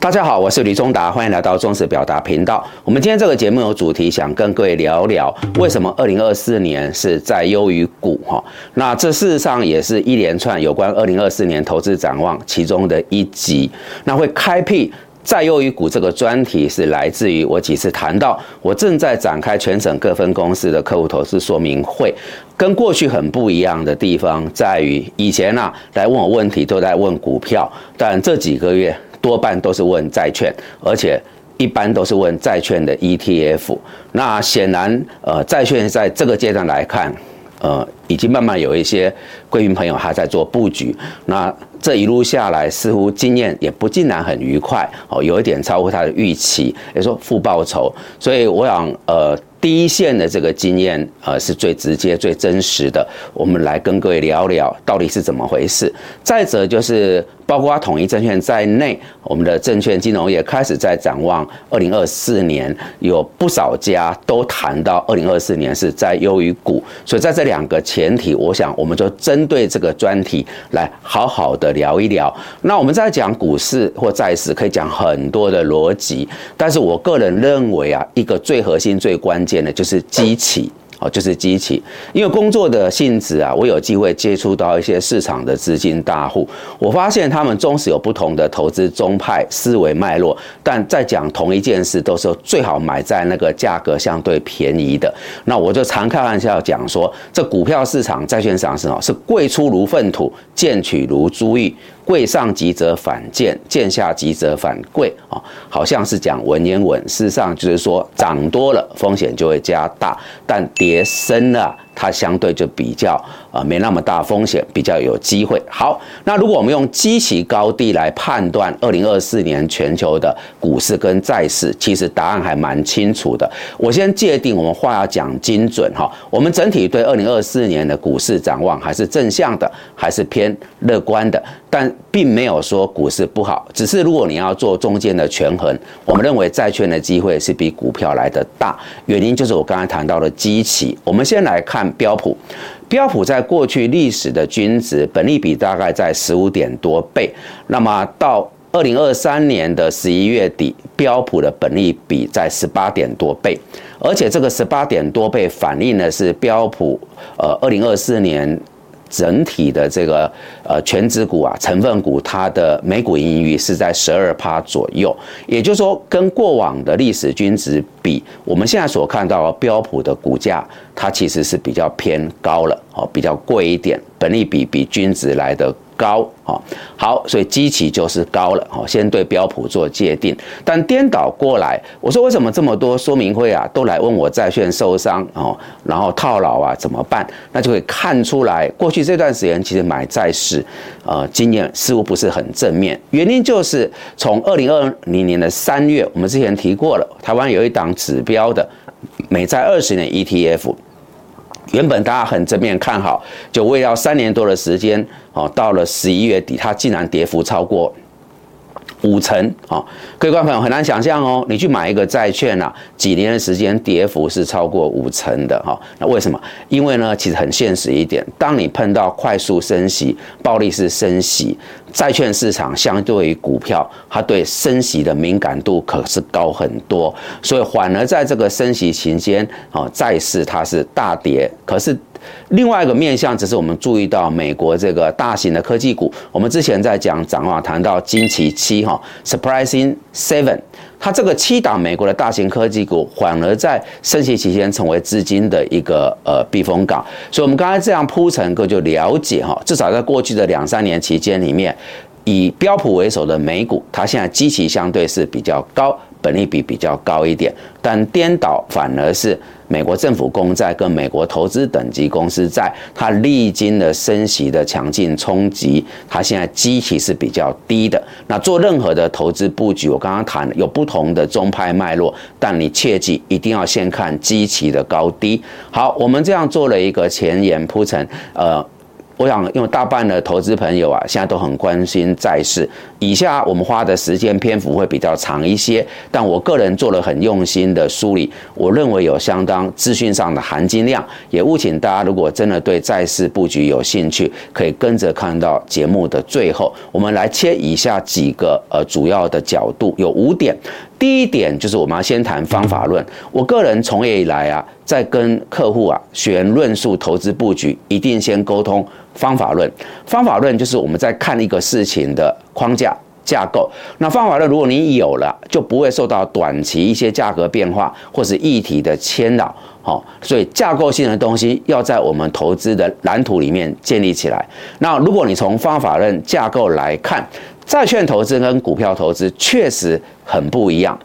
大家好，我是李忠达，欢迎来到中实表达频道。我们今天这个节目有主题，想跟各位聊聊为什么二零二四年是在优于股哈。那这事实上也是一连串有关二零二四年投资展望其中的一集。那会开辟在优于股这个专题，是来自于我几次谈到我正在展开全省各分公司的客户投资说明会，跟过去很不一样的地方在于，以前啊来问我问题都在问股票，但这几个月。多半都是问债券，而且一般都是问债券的 ETF。那显然，呃，债券在这个阶段来看，呃，已经慢慢有一些贵宾朋友还在做布局。那这一路下来，似乎经验也不尽然很愉快哦，有一点超乎他的预期，也说负报酬。所以我想，呃。第一线的这个经验，呃，是最直接、最真实的。我们来跟各位聊聊到底是怎么回事。再者就是，包括统一证券在内，我们的证券金融业开始在展望二零二四年，有不少家都谈到二零二四年是在优于股。所以在这两个前前提，我想我们就针对这个专题来好好的聊一聊。那我们在讲股市或债市，可以讲很多的逻辑，但是我个人认为啊，一个最核心、最关。键的就是机器哦，就是机器。因为工作的性质啊，我有机会接触到一些市场的资金大户，我发现他们终是有不同的投资宗派、思维脉络，但在讲同一件事，都是最好买在那个价格相对便宜的。那我就常开玩笑讲说，这股票市场、债券市场是哦，是贵出如粪土，贱取如珠玉。贵上急则反贱，贱下急则反贵啊，好像是讲文言文，事实上就是说涨多了风险就会加大，但跌别生了。它相对就比较呃没那么大风险，比较有机会。好，那如果我们用基期高低来判断二零二四年全球的股市跟债市，其实答案还蛮清楚的。我先界定，我们话要讲精准哈。我们整体对二零二四年的股市展望还是正向的，还是偏乐观的，但并没有说股市不好。只是如果你要做中间的权衡，我们认为债券的机会是比股票来的大。原因就是我刚才谈到的基期。我们先来看。标普，标普在过去历史的均值本利比大概在十五点多倍，那么到二零二三年的十一月底，标普的本利比在十八点多倍，而且这个十八点多倍反映的是标普呃二零二四年。整体的这个呃全指股啊成分股，它的每股盈余是在十二趴左右，也就是说，跟过往的历史均值比，我们现在所看到标普的股价，它其实是比较偏高了，哦，比较贵一点，本利比比均值来的。高啊，好，所以基期就是高了哦。先对标普做界定，但颠倒过来，我说为什么这么多说明会啊都来问我债券受伤哦，然后套牢啊怎么办？那就会看出来，过去这段时间其实买债市，呃，经验似乎不是很正面。原因就是从二零二零年的三月，我们之前提过了，台湾有一档指标的美债二十年 ETF。原本大家很正面看好，就为了三年多的时间，哦，到了十一月底，它竟然跌幅超过。五成啊，各位观众朋友很难想象哦，你去买一个债券啊，几年的时间跌幅是超过五成的哈。那为什么？因为呢，其实很现实一点，当你碰到快速升息、暴力式升息，债券市场相对于股票，它对升息的敏感度可是高很多，所以反而在这个升息期间啊，债市它是大跌，可是。另外一个面向，只是我们注意到美国这个大型的科技股。我们之前在讲展望，谈到惊奇七哈，surprising seven，它这个七档美国的大型科技股，反而在升息期间成为资金的一个呃避风港。所以，我们刚才这样铺陈，各就了解哈，至少在过去的两三年期间里面，以标普为首的美股，它现在基期相对是比较高。本利比比较高一点，但颠倒反而是美国政府公债跟美国投资等级公司债，它历经了升息的强劲冲击，它现在基期是比较低的。那做任何的投资布局，我刚刚谈有不同的中派脉络，但你切记一定要先看基期的高低。好，我们这样做了一个前言铺陈，呃。我想，因为大半的投资朋友啊，现在都很关心债市。以下我们花的时间篇幅会比较长一些，但我个人做了很用心的梳理，我认为有相当资讯上的含金量。也务请大家，如果真的对债市布局有兴趣，可以跟着看到节目的最后，我们来切以下几个呃主要的角度，有五点。第一点就是我们要先谈方法论。我个人从业以来啊，在跟客户啊选论述投资布局，一定先沟通方法论。方法论就是我们在看一个事情的框架架构。那方法论如果你有了，就不会受到短期一些价格变化或是议题的牵扰。好，所以架构性的东西要在我们投资的蓝图里面建立起来。那如果你从方法论架构来看，债券投资跟股票投资确实很不一样。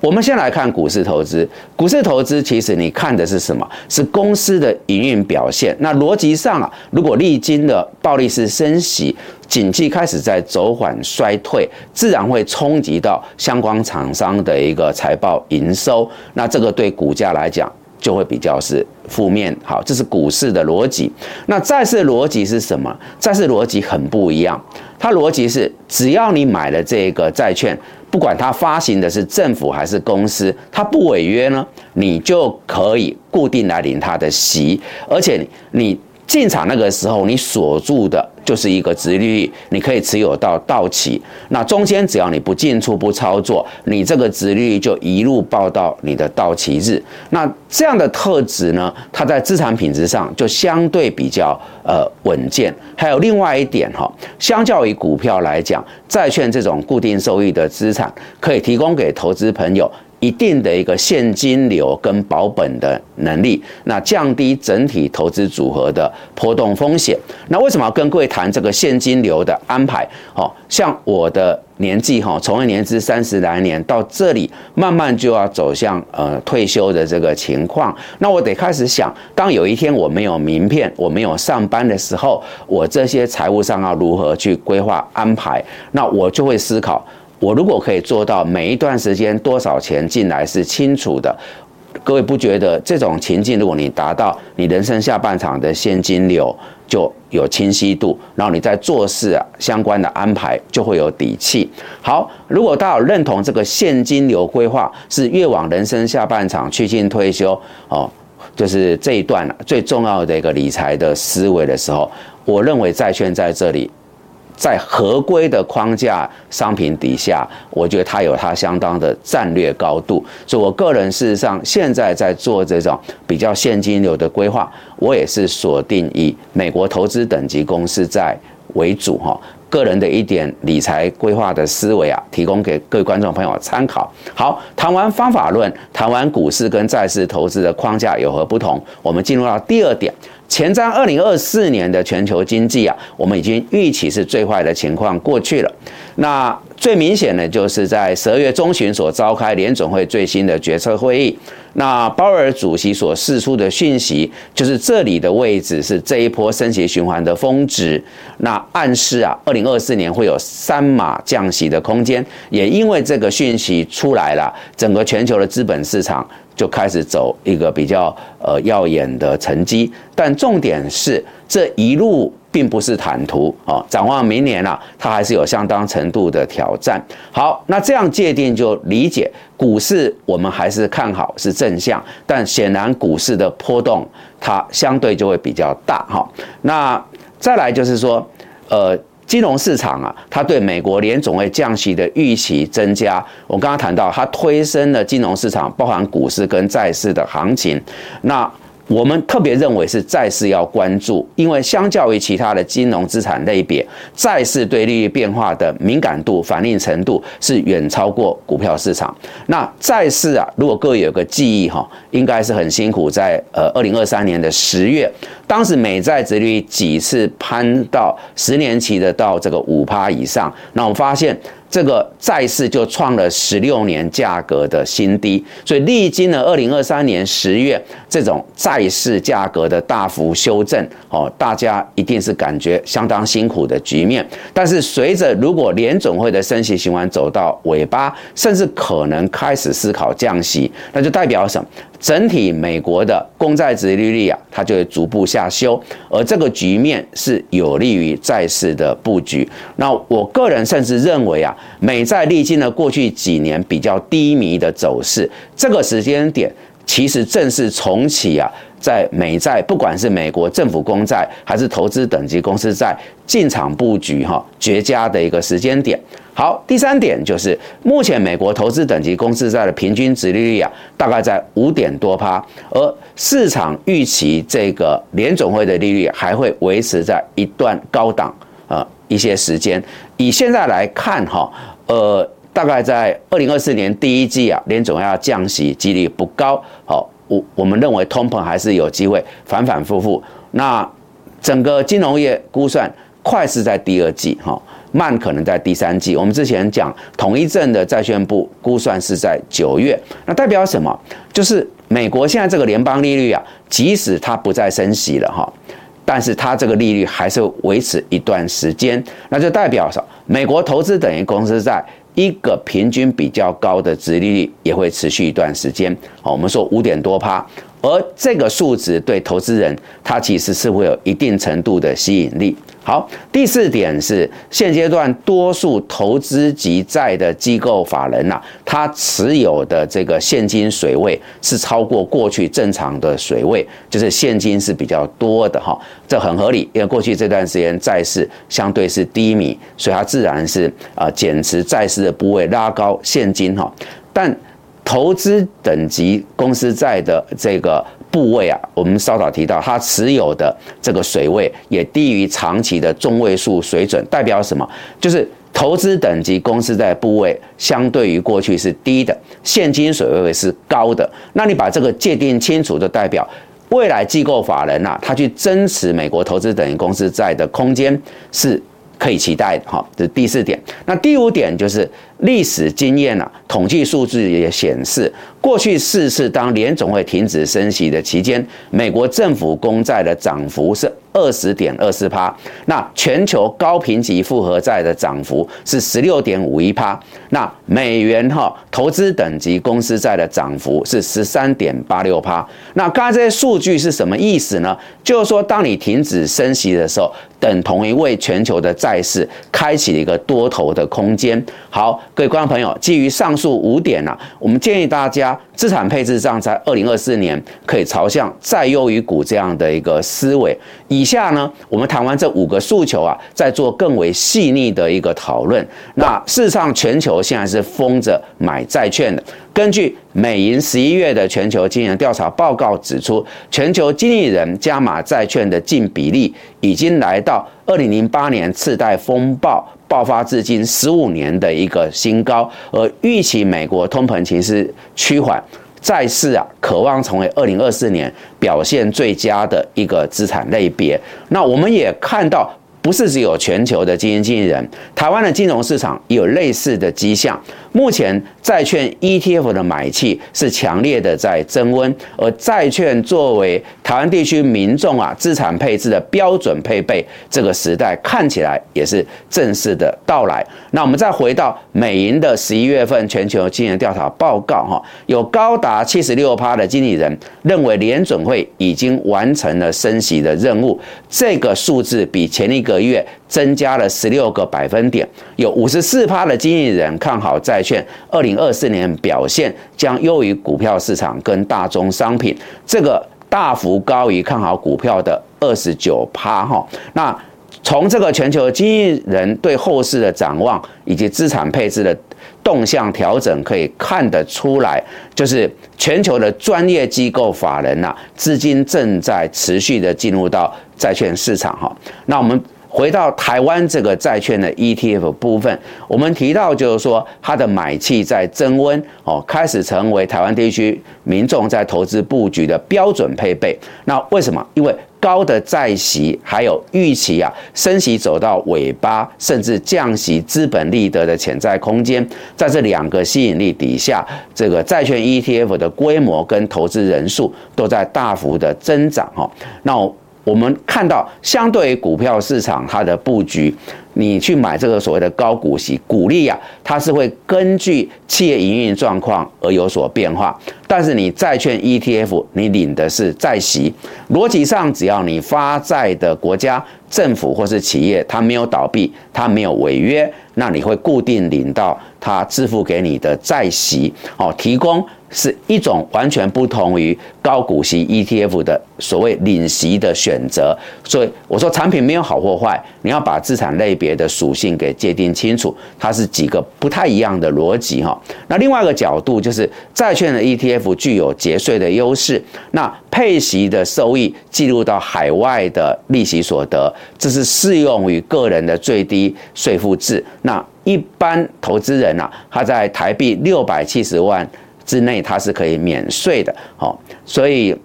我们先来看股市投资。股市投资其实你看的是什么？是公司的营运表现。那逻辑上啊，如果历经的暴力式升息，景气开始在走缓衰退，自然会冲击到相关厂商的一个财报营收。那这个对股价来讲，就会比较是负面。好，这是股市的逻辑。那债市逻辑是什么？债市逻辑很不一样。它逻辑是，只要你买了这个债券，不管它发行的是政府还是公司，它不违约呢，你就可以固定来领它的息，而且你进场那个时候，你锁住的。就是一个直利率，你可以持有到到期。那中间只要你不进出不操作，你这个直利率就一路报到你的到期日。那这样的特质呢，它在资产品质上就相对比较呃稳健。还有另外一点哈，相较于股票来讲，债券这种固定收益的资产，可以提供给投资朋友。一定的一个现金流跟保本的能力，那降低整体投资组合的波动风险。那为什么要跟各位谈这个现金流的安排？哦，像我的年纪哈，从业年资三十来年，到这里慢慢就要走向呃退休的这个情况。那我得开始想，当有一天我没有名片，我没有上班的时候，我这些财务上要如何去规划安排？那我就会思考。我如果可以做到每一段时间多少钱进来是清楚的，各位不觉得这种情境，如果你达到你人生下半场的现金流就有清晰度，然后你在做事啊相关的安排就会有底气。好，如果大家认同这个现金流规划是越往人生下半场趋近退休哦，就是这一段最重要的一个理财的思维的时候，我认为债券在这里。在合规的框架商品底下，我觉得它有它相当的战略高度。所以我个人事实上现在在做这种比较现金流的规划，我也是锁定以美国投资等级公司在为主哈。个人的一点理财规划的思维啊，提供给各位观众朋友参考。好，谈完方法论，谈完股市跟债市投资的框架有何不同，我们进入到第二点。前瞻二零二四年的全球经济啊，我们已经预期是最坏的情况过去了。那最明显的就是在十二月中旬所召开联总会最新的决策会议，那鲍尔主席所释出的讯息，就是这里的位置是这一波升息循环的峰值，那暗示啊，二零二四年会有三码降息的空间。也因为这个讯息出来了，整个全球的资本市场。就开始走一个比较呃耀眼的成绩，但重点是这一路并不是坦途啊。展望明年啊，它还是有相当程度的挑战。好，那这样界定就理解股市，我们还是看好是正向，但显然股市的波动它相对就会比较大哈。那再来就是说，呃。金融市场啊，它对美国联总会降息的预期增加。我刚刚谈到，它推升了金融市场，包含股市跟债市的行情。那我们特别认为是债市要关注，因为相较于其他的金融资产类别，债市对利率变化的敏感度、反应程度是远超过股票市场。那债市啊，如果各位有个记忆哈，应该是很辛苦，在呃二零二三年的十月，当时美债殖率几次攀到十年期的到这个五趴以上，那我们发现。这个债市就创了十六年价格的新低，所以历经了二零二三年十月这种债市价格的大幅修正，哦，大家一定是感觉相当辛苦的局面。但是随着如果联总会的升息循环走到尾巴，甚至可能开始思考降息，那就代表什么？整体美国的公债殖利率啊，它就会逐步下修，而这个局面是有利于债市的布局。那我个人甚至认为啊，美债历经了过去几年比较低迷的走势，这个时间点其实正是重启啊。在美债，不管是美国政府公债还是投资等级公司债进场布局，哈，绝佳的一个时间点。好，第三点就是目前美国投资等级公司债的平均值利率啊，大概在五点多趴，而市场预期这个联总会的利率还会维持在一段高档啊一些时间。以现在来看，哈，呃，大概在二零二四年第一季啊，联总要降息几率不高，好。我我们认为通膨还是有机会反反复复。那整个金融业估算快是在第二季哈，慢可能在第三季。我们之前讲统一证的债券部估算是在九月，那代表什么？就是美国现在这个联邦利率啊，即使它不再升息了哈，但是它这个利率还是维持一段时间，那就代表什美国投资等于公司在。一个平均比较高的殖利率也会持续一段时间，好，我们说五点多趴。而这个数值对投资人，他其实是会有一定程度的吸引力。好，第四点是现阶段多数投资级债的机构法人呐，他持有的这个现金水位是超过过去正常的水位，就是现金是比较多的哈，这很合理，因为过去这段时间债市相对是低迷，所以它自然是啊减持债市的部位，拉高现金哈，但。投资等级公司债的这个部位啊，我们稍早提到，它持有的这个水位也低于长期的中位数水准，代表什么？就是投资等级公司在部位相对于过去是低的，现金水位是高的。那你把这个界定清楚，就代表未来机构法人呐，他去增持美国投资等级公司债的空间是可以期待的。哈，这是第四点。那第五点就是。历史经验啊，统计数字也显示，过去四次当联总会停止升息的期间，美国政府公债的涨幅是二十点二四趴，那全球高评级复合债的涨幅是十六点五一趴，那美元哈投资等级公司债的涨幅是十三点八六趴。那刚才这些数据是什么意思呢？就是说，当你停止升息的时候，等同于为全球的债市开启了一个多头的空间。好。各位观众朋友，基于上述五点呢，我们建议大家资产配置上在二零二四年可以朝向债优于股这样的一个思维。以下呢，我们谈完这五个诉求啊，再做更为细腻的一个讨论。那事实上，全球现在是封着买债券的。根据美银十一月的全球经营调查报告指出，全球经理人加码债券的净比例已经来到二零零八年次贷风暴。爆发至今十五年的一个新高，而预期美国通膨其实趋缓，债市啊渴望成为二零二四年表现最佳的一个资产类别。那我们也看到。不是只有全球的基金经理人，台湾的金融市场有类似的迹象。目前债券 ETF 的买气是强烈的在增温，而债券作为台湾地区民众啊资产配置的标准配备，这个时代看起来也是正式的到来。那我们再回到美银的十一月份全球经营调查报告，哈，有高达七十六趴的经理人认为联准会已经完成了升息的任务，这个数字比前一个。月增加了十六个百分点，有五十四趴的经理人看好债债券，二零二四年表现将优于股票市场跟大宗商品，这个大幅高于看好股票的二十九趴哈。那从这个全球经纪人对后市的展望以及资产配置的动向调整，可以看得出来，就是全球的专业机构法人呐，资金正在持续的进入到债券市场哈。那我们。回到台湾这个债券的 ETF 部分，我们提到就是说，它的买气在增温哦，开始成为台湾地区民众在投资布局的标准配备。那为什么？因为高的债息还有预期啊，升息走到尾巴，甚至降息资本利得的潜在空间，在这两个吸引力底下，这个债券 ETF 的规模跟投资人数都在大幅的增长哈。那我们看到，相对于股票市场它的布局，你去买这个所谓的高股息股利啊，它是会根据企业营运状况而有所变化。但是你债券 ETF，你领的是债息，逻辑上只要你发债的国家、政府或是企业，它没有倒闭，它没有违约，那你会固定领到它支付给你的债息哦，提供。是一种完全不同于高股息 ETF 的所谓领息的选择，所以我说产品没有好或坏，你要把资产类别的属性给界定清楚，它是几个不太一样的逻辑哈。那另外一个角度就是债券的 ETF 具有节税的优势，那配息的收益记录到海外的利息所得，这是适用于个人的最低税负制。那一般投资人啊，他在台币六百七十万。之内它是可以免税的，好，所以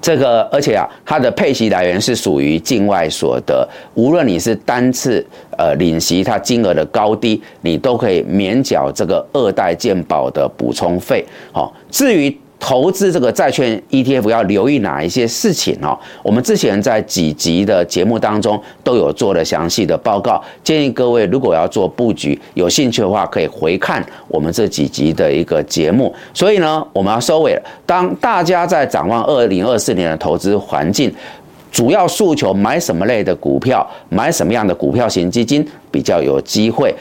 这个而且啊，它的配息来源是属于境外所得，无论你是单次呃领息，它金额的高低，你都可以免缴这个二代健保的补充费，好，至于。投资这个债券 ETF 要留意哪一些事情哦？我们之前在几集的节目当中都有做了详细的报告，建议各位如果要做布局，有兴趣的话可以回看我们这几集的一个节目。所以呢，我们要收尾了。当大家在展望二零二四年的投资环境，主要诉求买什么类的股票，买什么样的股票型基金比较有机会？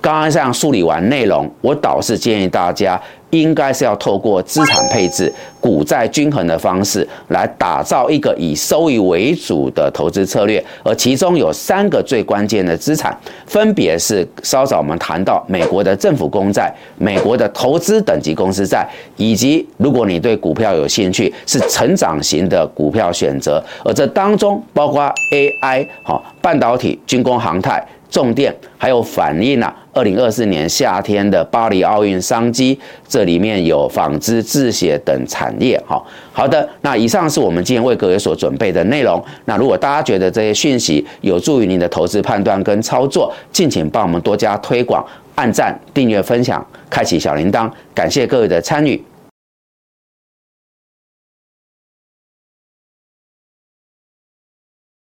刚刚这样梳理完内容，我倒是建议大家。应该是要透过资产配置、股债均衡的方式来打造一个以收益为主的投资策略，而其中有三个最关键的资产，分别是稍早我们谈到美国的政府公债、美国的投资等级公司债，以及如果你对股票有兴趣，是成长型的股票选择，而这当中包括 AI、哈半导体、军工、航太。重电还有反映啊，二零二四年夏天的巴黎奥运商机，这里面有纺织、制鞋等产业。哈，好的，那以上是我们今天为各位所准备的内容。那如果大家觉得这些讯息有助于您的投资判断跟操作，敬请帮我们多加推广、按赞、订阅、分享、开启小铃铛。感谢各位的参与。